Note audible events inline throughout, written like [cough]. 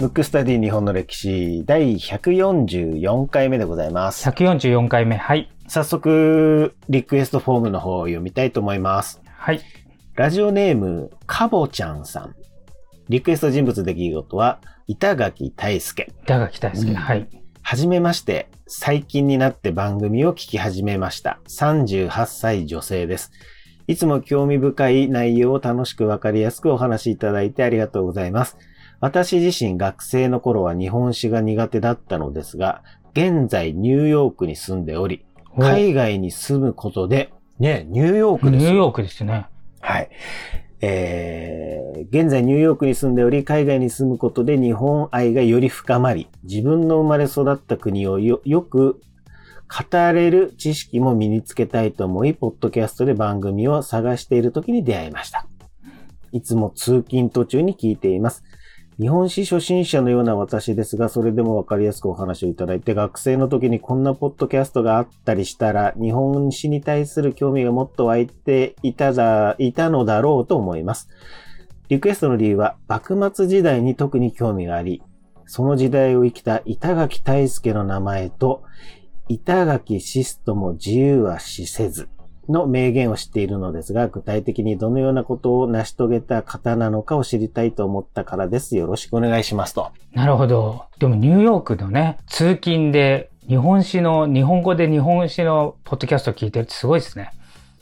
ムックスタディ日本の歴史第144回目でございます。144回目。はい。早速、リクエストフォームの方を読みたいと思います。はい。ラジオネーム、かぼちゃんさん。リクエスト人物出来事は、板垣大輔。板垣大輔。うんはい。はじめまして、最近になって番組を聞き始めました。38歳女性です。いつも興味深い内容を楽しくわかりやすくお話しいただいてありがとうございます。私自身学生の頃は日本史が苦手だったのですが、現在ニューヨークに住んでおり、お海外に住むことで、ね、ニューヨークですよニューヨークですね。はい。えー、現在ニューヨークに住んでおり、海外に住むことで日本愛がより深まり、自分の生まれ育った国をよよく語れる知識も身につけたいと思い、ポッドキャストで番組を探している時に出会いました。いつも通勤途中に聞いています。日本史初心者のような私ですが、それでもわかりやすくお話をいただいて、学生の時にこんなポッドキャストがあったりしたら、日本史に対する興味がもっと湧いていただ、いたのだろうと思います。リクエストの理由は、幕末時代に特に興味があり、その時代を生きた板垣大輔の名前と、板垣シストも自由は死せずの名言を知っているのですが、具体的にどのようなことを成し遂げた方なのかを知りたいと思ったからです。よろしくお願いしますと。なるほど。でもニューヨークのね、通勤で日本史の、日本語で日本史のポッドキャストを聞いてるってすごいですね。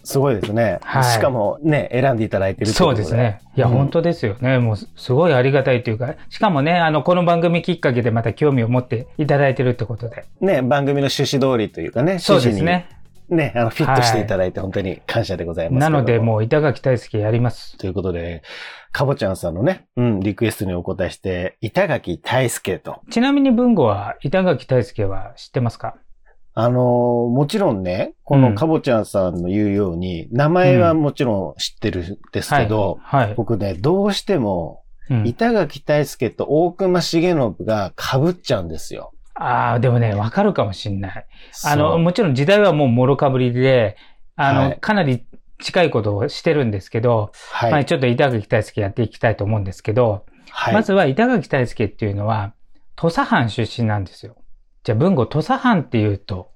すごいですね。はいしかもね、選んでいただいてるそことうですね。いや、うん本当ですよね。もうすごいありがたいというか、しかもね、あの、この番組きっかけでまた興味を持っていただいてるってことで。ね、番組の趣旨通りというかね、そう趣旨にですね。ね、あの、フィットしていただいて本当に感謝でございますけども。なので、もう板垣大輔やります。ということで、かぼちゃんさんのね、うん、リクエストにお答えして、板垣大輔と。ちなみに文吾は板垣大輔は知ってますか？あのーもちろんね、このかぼちゃんさんの言うように、名前はもちろん知ってるんですけど、はい。はい。僕ね、どうしても、うん板垣大輔と大隈重信が被っちゃうんですよ。ああ、でもね、わかるかもしんない。あの、もちろん時代はもうもろかぶりで、あの、はいかなり近いことをしてるんですけど、はい。まあちょっと板垣大輔やっていきたいと思うんですけど、はい。まずは板垣大輔っていうのは、土佐藩出身なんですよ。じゃあ文語土佐藩っていうと、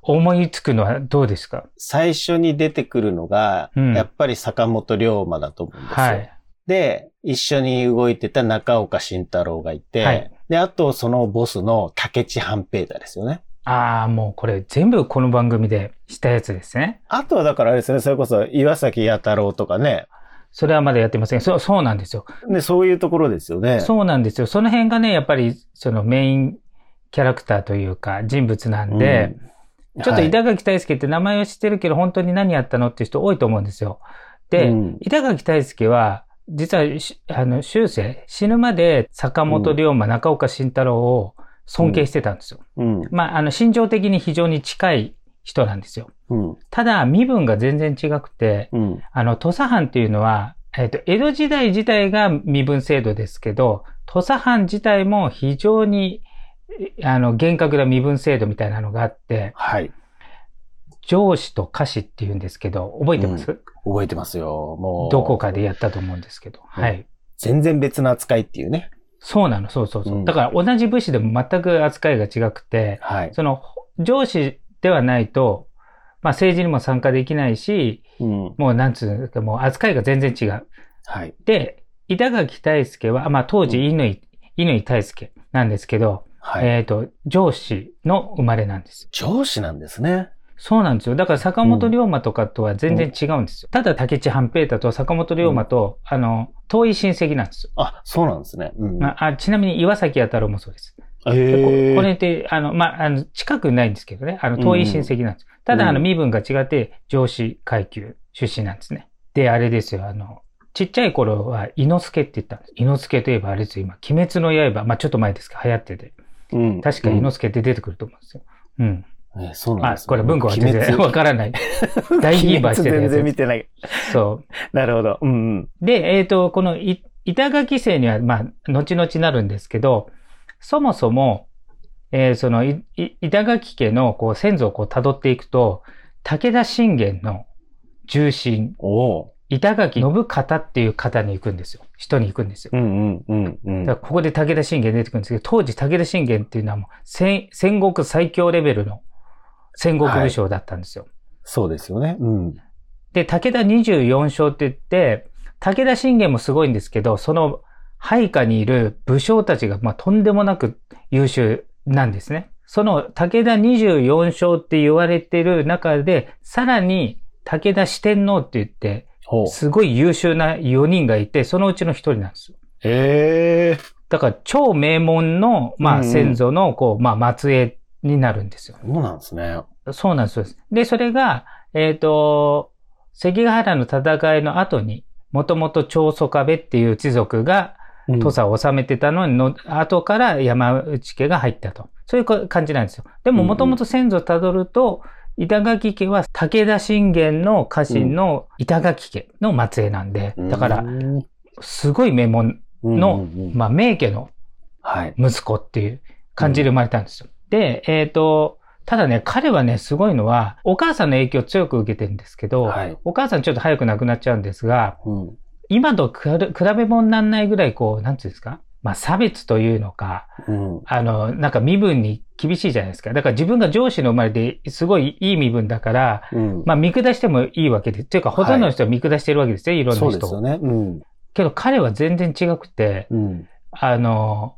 思いつくのはどうですか？最初に出てくるのが、うんやっぱり坂本龍馬だと思うんですよ。はい。で、一緒に動いてた中岡慎太郎がいて、はいで、あとそのボスの竹地半平太ですよね。ああ、もうこれ全部この番組でしたやつですね。あとはだからあれですね、それこそ岩崎弥太郎とかね、それはまだやってません。そう、そうなんですよ。ね、そういうところですよね。そうなんですよ。その辺がね、やっぱりそのメインキャラクターというか人物なんで、うんちょっと板垣大輔って名前を知ってるけど、本当に何やったのっていう人多いと思うんですよ。で、うん板垣大輔は、実はし、あの、終生、死ぬまで坂本龍馬、中岡慎太郎を尊敬してたんですよ。うん。まあ、あの、心情的に非常に近い人なんですよ。うん。ただ、身分が全然違くて、うん。あの、土佐藩っていうのは、えっ、と、江戸時代自体が身分制度ですけど、土佐藩自体も非常に、えあの、厳格な身分制度みたいなのがあって、はい。上司と下司っていうんですけど、覚えてます、覚えてますよ。もう。どこかでやったと思うんですけど。うんはい。全然別の扱いっていうね。そうなの、そうそうそう。うんだから同じ武士でも全く扱いが違くて、はい。その上司ではないと、まあ政治にも参加できないし、うん。もうなんつうか、もう扱いが全然違う。はい。で、板垣大輔は、まあ当時うん乾、乾大輔なんですけど、はい。えっ、と、上司の生まれなんです。上司なんですね。そうなんですよ。だから坂本龍馬とかとは全然違うんですよ。ただ竹地半平太と坂本龍馬と、あの、遠い親戚なんですよ。あ、そうなんですね。うん。まあ、あちなみに岩崎弥太郎もそうです。えーこれって、あの、まあ、あの、近くないんですけどね。あの、遠い親戚なんです。ただ、あの、うん身分が違って、上司階級出身なんですね。で、あれですよ、あの、ちっちゃい頃は、伊之助って言ったんです。伊之助といえばあれですよ、今、鬼滅の刃、まあ、ちょっと前ですけど、流行ってて。うん。確か伊之助って出てくると思うんですよ。うん。えそうなんあです、ね。これ文庫は全然 [laughs] わからない。[laughs] 大ヒーバーしてるやつ全然見てない。そう。[laughs] なるほど。うんうん。で、えっ、と、このい板垣姓には、まあ、後々なるんですけど、そもそも、えーその、いい板垣家のこう先祖をこう辿っていくと、武田信玄の重臣、おお板垣信方っていう方に行くんですよ。人に行くんですよ。うんうんうんうん。だからここで武田信玄出てくるんですけど、当時武田信玄っていうのはもう戦戦国最強レベルの戦国武将だったんですよ。そうですよね。うん。で、武田24勝って言って、武田信玄もすごいんですけど、その配下にいる武将たちが、まあ、とんでもなく優秀なんですね。その武田24勝って言われてる中で、さらに武田四天王って言って。すごい優秀な4人がいて、そのうちの1人なんですよ。ええだから超名門の、まあ、うんうん先祖の、こう、まあ、末裔になるんですよ。そうなんですね。そうなんですでそれが、えっ、と、関ヶ原の戦いの後に、もともと長宗我部っていう一族がうん土佐を治めてたのにの、後から山内家が入ったと。そういうこ感じなんですよ。でも、もともと先祖をたどると、板垣家は武田信玄の家臣の板垣家の末裔なんで、だから、うんすごい名門のうんうんうんまあ、名家のはい。息子っていう感じで生まれたんですよ。で、えっ、と、ただね、彼はね、すごいのは、お母さんの影響を強く受けてるんですけど、はい。お母さんちょっと早く亡くなっちゃうんですが、うん。今と比べ比べ物にならないぐらい、こう、なんていうんですか？まあ、差別というのか、うん。あの、なんか身分に厳しいじゃないですか。だから自分が上司の生まれですごいいい身分だから、うん。まあ、見下してもいいわけで、というか、ほとんどの人は見下してるわけですよ、いろんな人を。そうですよね。うん。けど彼は全然違くて、うん。あの、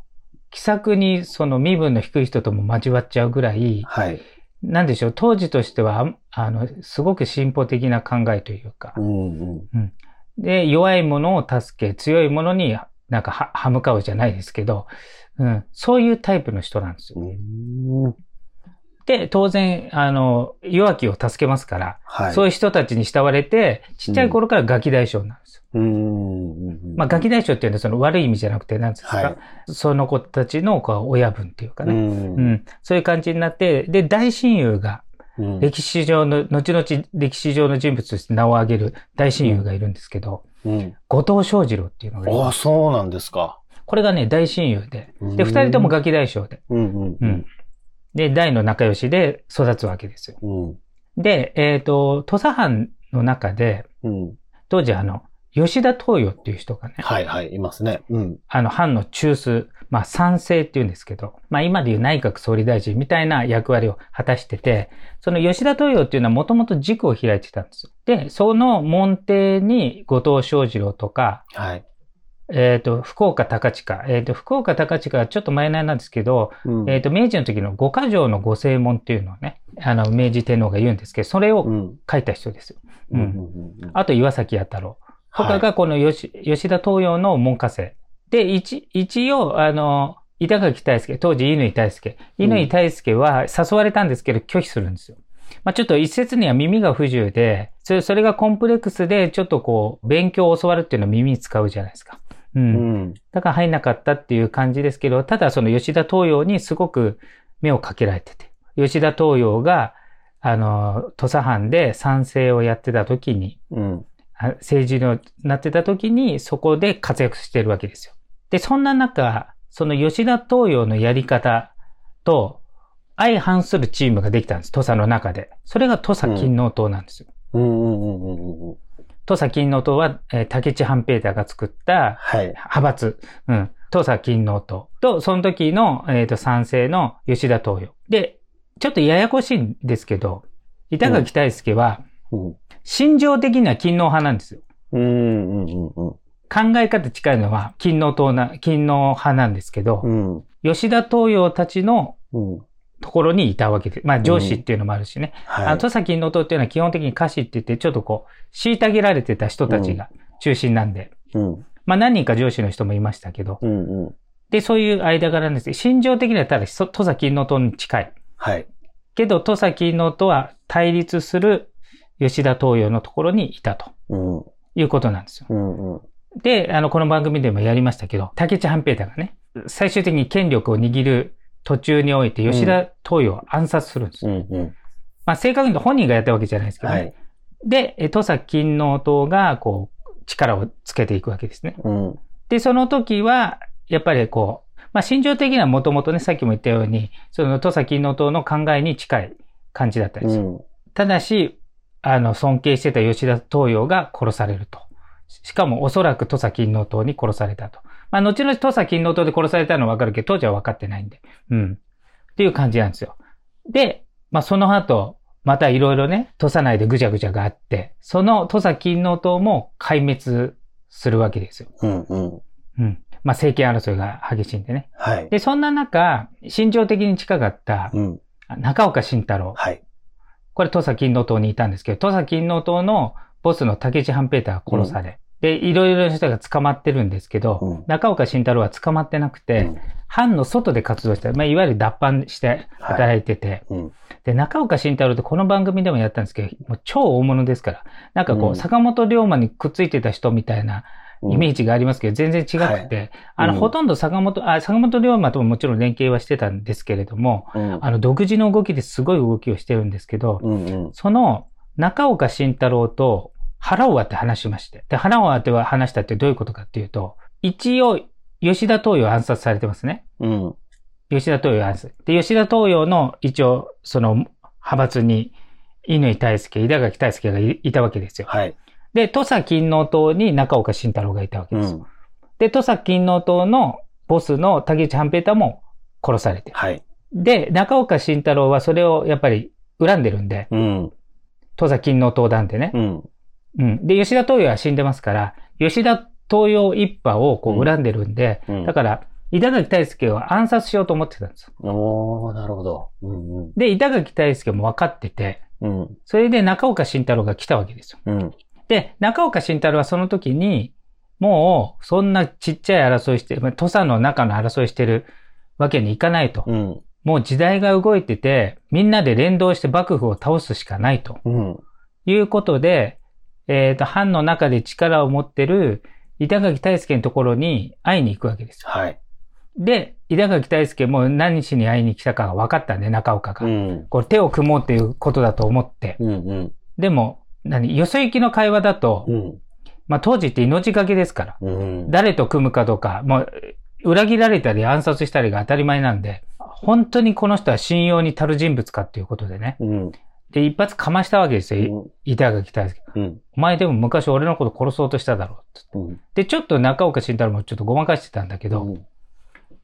気さくにその身分の低い人とも交わっちゃうぐらい、はい。なんでしょう、当時としては、あの、すごく進歩的な考えというかう、んうん。で、弱い者を助け、強い者になんかは歯向かうじゃないですけど、うん、そういうタイプの人なんですよ。うん。で、当然、あの、弱きを助けますから、はい。そういう人たちに慕われて、ちっちゃい頃からガキ大将なんですよ。うん。まあ、ガキ大将っていうのはその悪い意味じゃなくて、なんですか、はいその子たちのこう親分っていうかね、うん。うん、そういう感じになって、で、大親友が、うん。歴史上の、後々歴史上の人物として名を挙げる大親友がいるんですけど、うん。後藤翔二郎っていうのがいああ、ます。そうなんですか。これがね、大親友で、うんで、二人ともガキ大将で、うんうんうん。で、大の仲良しで育つわけですよ。うん。で、えっ、と、土佐藩の中で、うん。当時あの、吉田東洋っていう人がね、はいはい、いますね。うん。あの、藩の中枢、まあ、賛成って言うんですけど、まあ、今でいう内閣総理大臣みたいな役割を果たしてて、その吉田東洋っていうのはもともと塾を開いてたんですよ。で、その門弟に後藤翔二郎とか、はい。えっ、と、福岡高近。えっ、と、福岡高近はちょっと前なんですけど、うんえっ、と、明治の時の五箇条の五正門っていうのをね、あの、明治天皇が言うんですけど、それをうん。書いた人ですよ。うんうんうんうん。あと、岩崎弥太郎。とかがこの吉,、吉田東洋の門下生。で、一、一応、あの、板垣大輔、当時乾大輔。乾大輔は誘われたんですけど拒否するんですよ。まあちょっと一説には耳が不自由で、それそれがコンプレックスでちょっとこう、勉強を教わるっていうのを耳に使うじゃないですか。う。うんん。だから入んなかったっていう感じですけど、ただその吉田東洋にすごく目をかけられてて、吉田東洋が、あの、土佐藩で賛政をやってた時に、うん。あ政治になってた時にそこで活躍してるわけですよ。で、そんな中、その吉田東洋のやり方と相反するチームができたんです。土佐の中で。それが土佐勤王党なんですよ。うんうんうんうんうん。土佐勤王党は、えー竹地半平太が作ったはい。派閥。うん。土佐勤王党と、その時の、えっ、と、賛成の吉田東洋。で、ちょっとややこしいんですけど、板垣大輔は、うん。心情的には勤王派なんですよ。うんうんうんうん。考え方近いのは、勤王党な、勤王派なんですけど、うん。吉田東洋たちのうん。ところにいたわけで、まあ上司っていうのもあるしね。あはい。の、土佐勤王党っていうのは基本的に歌詞って言って、ちょっとこう、虐げられてた人たちが中心なんで、うん。まあ何人か上司の人もいましたけど、うんうん。で、そういう間柄なんですけど、心情的にはただ、そ土佐勤王党に近い。はい。けど、土佐勤王とは対立する吉田東洋のところにいたとうん。いうことなんですよ。うんうん。で、あの、この番組でもやりましたけど、竹地半平太がね、最終的に権力を握る途中において吉田東洋を暗殺するんですよ。うんうん。まあ、正確に言うと本人がやったわけじゃないですけどね。はい。で、え土佐勤王党が、こう、力をつけていくわけですね。うん。で、その時は、やっぱりこう、まあ、心情的にはもともとね、さっきも言ったように、その土佐勤王党の考えに近い感じだったんですよ。うん。ただし、あの、尊敬してた吉田東洋が殺されると。しかもおそらく土佐勤王党に殺されたと。まあ、後々土佐勤王党で殺されたのはわかるけど、当時は分かってないんで。うん。っていう感じなんですよ。で、まあ、その後、またいろいろね、土佐内でぐちゃぐちゃがあって、その土佐勤王党も壊滅するわけですよ。うんうん。うん。まあ、政権争いが激しいんでね。はい。で、そんな中、心情的に近かったうん。中岡慎太郎。はい。これ土佐勤王党にいたんですけど、土佐勤王党のボスの竹地半平太が殺され、で、いろいろな人が捕まってるんですけど、うん。中岡慎太郎は捕まってなくて、うん。藩の外で活動して、まあ、いわゆる脱藩して働いてて、うん。で、中岡慎太郎ってこの番組でもやったんですけど、もう超大物ですから、なんかこう、うん。坂本龍馬にくっついてた人みたいなイメージがありますけど、全然違くて、あの、うんほとんど坂本、あ、坂本龍馬とももちろん連携はしてたんですけれども、うん。あの、独自の動きですごい動きをしてるんですけど。その中岡慎太郎と腹を割って話しまして。で、腹を割って話したってどういうことかっていうと、一応、吉田東洋暗殺されてますね。うん。吉田東洋暗殺。で、吉田東洋の一応、その派閥に、乾大輔、板垣大輔がいいたわけですよ。はい。で、土佐勤王党に中岡慎太郎がいたわけです。うん。で、土佐勤王党のボスの竹内半平太も殺されてる。はい。で、中岡慎太郎はそれをやっぱり恨んでるんで、うん。土佐勤王党団でね。うん。うん。で、吉田東洋は死んでますから、吉田東洋一派をこううん恨んでるんで、うんだから、板垣大輔を暗殺しようと思ってたんですよ。おー、なるほど。うんうん。で、板垣大輔も分かってて、うん。それで中岡慎太郎が来たわけですよ。うん。で、中岡慎太郎はその時に、もう、そんなちっちゃい争いして、まあ土佐の中の争いしてるわけにいかないと。うん。もう時代が動いてて、みんなで連動して幕府を倒すしかないと。うん。いうことで、えっ、と、藩の中で力を持ってる板垣大輔のところに会いに行くわけですよ。はい。で、板垣大輔も何しに会いに来たかが分かったんで、中岡が。うん。これ手を組もうっていうことだと思って。うんうん。でも、何？よそ行きの会話だと、うん。まあ当時って命がけですから。うん。誰と組むかとか、もう、裏切られたり暗殺したりが当たり前なんで、本当にこの人は信用に足る人物かっていうことでね。うん。で、一発かましたわけですよ、板垣大輔。うん。お前でも昔俺のこと殺そうとしただろう。うん。で、ちょっと中岡慎太郎もちょっとごまかしてたんだけど、うん。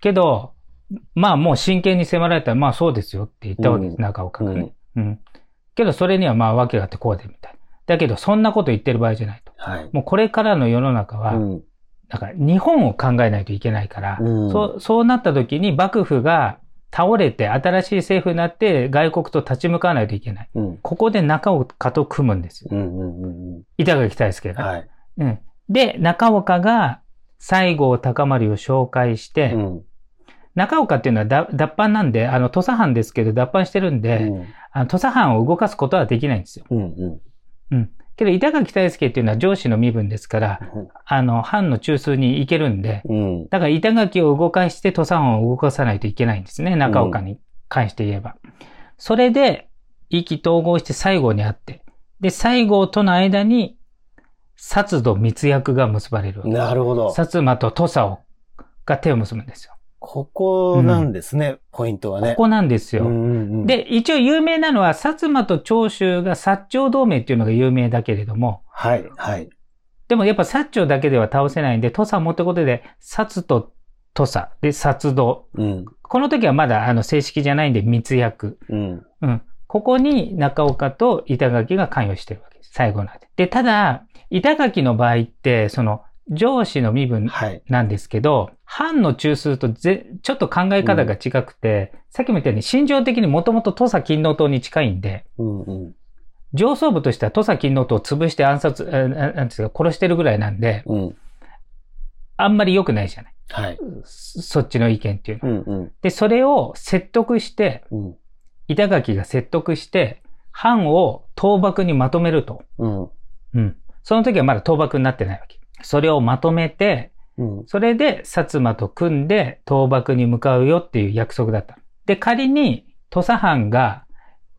けど、まあもう真剣に迫られたら、まあそうですよって言ったわけです、うん中岡がね。うん。けどそれにはまあ訳があってこうで。だけどそんなこと言ってる場合じゃないと。はい。もうこれからの世の中は、うん。だから日本を考えないといけないから、うんそう、そうなった時に幕府が倒れて新しい政府になって外国と立ち向かわないといけない。うん。ここで中岡と組むんですよ。うん。うん。うん。板垣大輔が。はい。うん。で、中岡が西郷隆盛を紹介して、うん。中岡っていうのはだ脱藩なんで、あの、土佐藩ですけど脱藩してるんで、あの土佐藩を動かすことはできないんですよ。うん。うん。うん。けど、板垣大輔っていうのは上司の身分ですから、あの、藩の中枢に行けるんで、うん。だから板垣を動かして土佐藩を動かさないといけないんですね。中岡に関して言えば。それで、意気統合して西郷に会って、で、西郷との間に、薩土密約が結ばれる。なるほど。薩摩と土佐を、が手を結ぶんですよ。ここなんですね、ポイントはね。ここなんですよ。うんうんうん、で、一応有名なのは、薩摩と長州が薩長同盟っていうのが有名だけれども、はい、はい。でもやっぱ薩長だけでは倒せないんで、土佐もってことで、薩と土佐、で、薩土。うん、この時はまだあの正式じゃないんで密約。うん、うん。ここに中岡と板垣が関与してるわけです。最後なんで。で、ただ、板垣の場合って、その、上司の身分はい。なんですけど、藩の中枢とぜちょっと考え方が違くて、さっきも言ったように心情的にもともと土佐勤王党に近いんで、うん、うん、上層部としては土佐勤王党を潰して暗殺、えーなんですか、殺してるぐらいなんで、うん。あんまり良くないじゃない。はい。そそっちの意見っていうのは。うん、うん、で、それを説得して、うん、板垣が説得して、藩を倒幕にまとめると。うん、うん。その時はまだ倒幕になってないわけ。それをまとめて、うん、それで薩摩と組んで倒幕に向かうよっていう約束だった。で、仮に土佐藩が、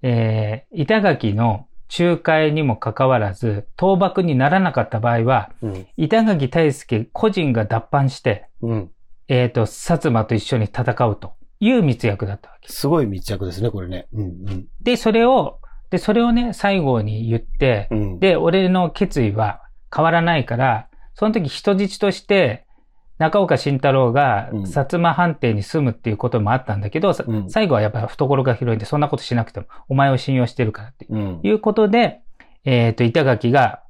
えー、板垣の仲介にもかかわらず、倒幕にならなかった場合は、うん、板垣大輔個人が脱藩して、うん。えっ、と、薩摩と一緒に戦うという密約だったわけ。すごい密着ですね、これね。うん、うん。で、それをで、それをね、最後に言って、うん。で、俺の決意は変わらないから、その時人質として、中岡慎太郎がうん薩摩藩邸に住むっていうこともあったんだけど、さうん最後はやっぱ懐が広いんで、そんなことしなくても、お前を信用してるからってうん。いうことで、えっ、と、板垣が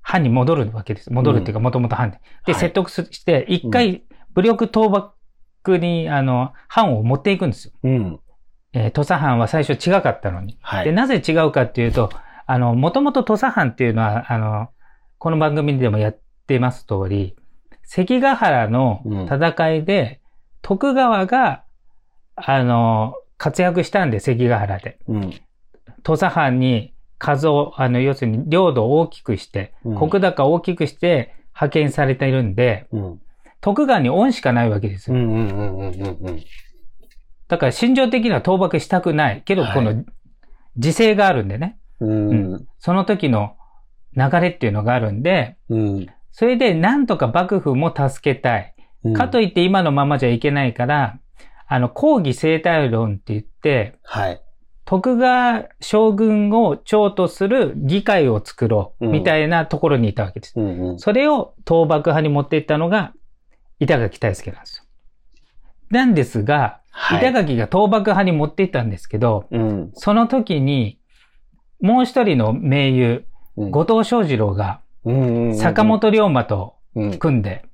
藩に戻るわけです。戻るっていうか、もともと藩で。で、はい説得すして、一回、武力倒幕に、あの、藩を持っていくんですよ。うん。えー土佐藩は最初違かったのに。で、はい。なぜ違うかっていうと、あの、もともと土佐藩っていうのは、あの、この番組でもやってます通り、関ヶ原の戦いで、徳川が、あの、活躍したんで、関ヶ原で。うん。土佐藩に数を、あの、要するに領土を大きくして、うん国高を大きくして派遣されているんで、うん。徳川に恩しかないわけですよ。だから心情的には倒幕したくない。けど、はいこの、時勢があるんでね。うん。その時の流れっていうのがあるんで、うん。それでなんとか幕府も助けたい。うん。かといって今のままじゃいけないから、あの、抗議生態論って言って、はい。徳川将軍を長とする議会を作ろう、うんみたいなところにいたわけです。うん。うん。それを倒幕派に持っていったのが、板垣大輔なんですよ。なんですが、はい板垣が倒幕派に持っていったんですけど、うん。その時に、もう一人の盟友、うん。後藤象次郎が、うん。坂本龍馬とうん。組んで、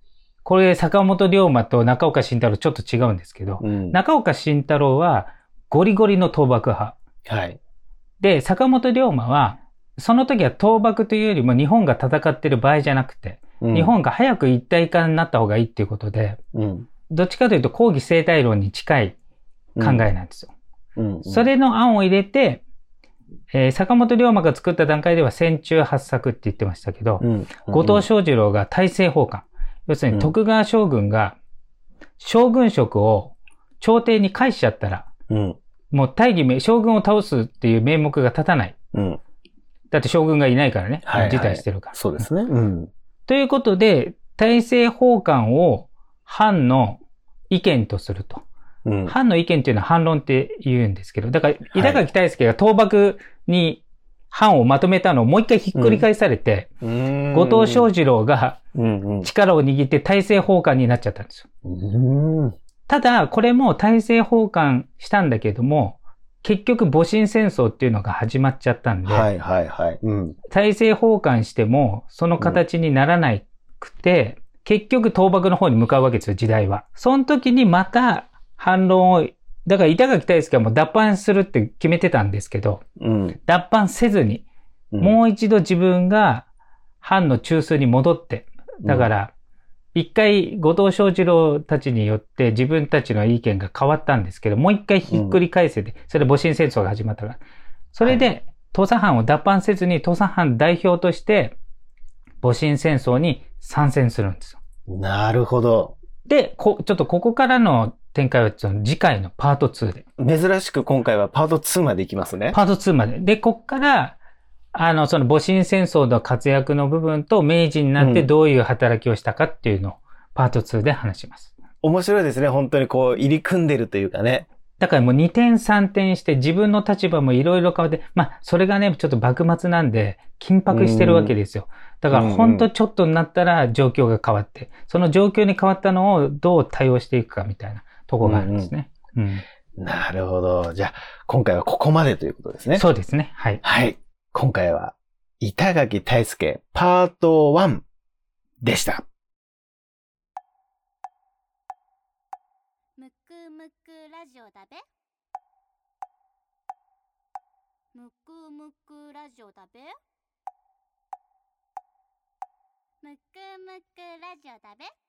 これ坂本龍馬と中岡慎太郎ちょっと違うんですけど、うん。中岡慎太郎はゴリゴリの倒幕派。はい。で、坂本龍馬は、その時は倒幕というよりも日本が戦ってる場合じゃなくて、うん日本が早く一体化になった方がいいっていうことで、うん。どっちかというと抗議生態論に近い考えなんですよ。うん。それの案を入れて、えー坂本龍馬が作った段階では戦中八策って言ってましたけど、うん。後藤象次郎が大政奉還。要するに徳川将軍が将軍職を朝廷に返しちゃったら、うん。もう大義名、将軍を倒すっていう名目が立たない。うん。だって将軍がいないからね。はいはい辞退してるから。そうですね。うん。ということで、大政奉還を藩の意見とすると。うん。藩の意見っていうのは反論って言うんですけど、だから、板垣大輔が倒幕に藩をまとめたのをもう一回ひっくり返されて、後藤象次郎がうん。うん。力を握って大政奉還になっちゃったんですよ。うん。ただ、これも大政奉還したんだけども、結局戊辰戦争っていうのが始まっちゃったんで、はいはいはい。うん。大政奉還してもその形にならなくて、結局倒幕の方に向かうわけですよ、時代は。その時にまた反論を、だから板垣大輔はもう脱藩するって決めてたんですけど、うん。脱藩せずに、もう一度自分が藩の中枢に戻って、だから、一回後藤象次郎たちによって自分たちの意見が変わったんですけど、もう一回ひっくり返せて、それで戊辰戦争が始まったから。それで、土佐藩を脱藩せずに土佐藩代表として、戊辰戦争に参戦するんですよ。うん。なるほど。で、こ、ちょっとここからの展開はその次回のパート2で。珍しく今回はパート2までいきますね。パート2まで。で、こっから、あの、その戊辰戦争の活躍の部分と明治になってうんどういう働きをしたかっていうのをパート2で話します。面白いですね。本当にこう、入り組んでるというかね。だからもう2点3点して自分の立場もいろいろ変わって、まあ、それがね、ちょっと幕末なんで緊迫してるわけですよ。だからほんとちょっとになったら状況が変わって、その状況に変わったのをどう対応していくかみたいなとこがあるんですね。うんなるほど。じゃあ、今回はここまでということですね。そうですね。はい。はい。今回は、板垣大輔パート1でした。むくむくラジオだべむくむくラジオだべむくむくラジオだべ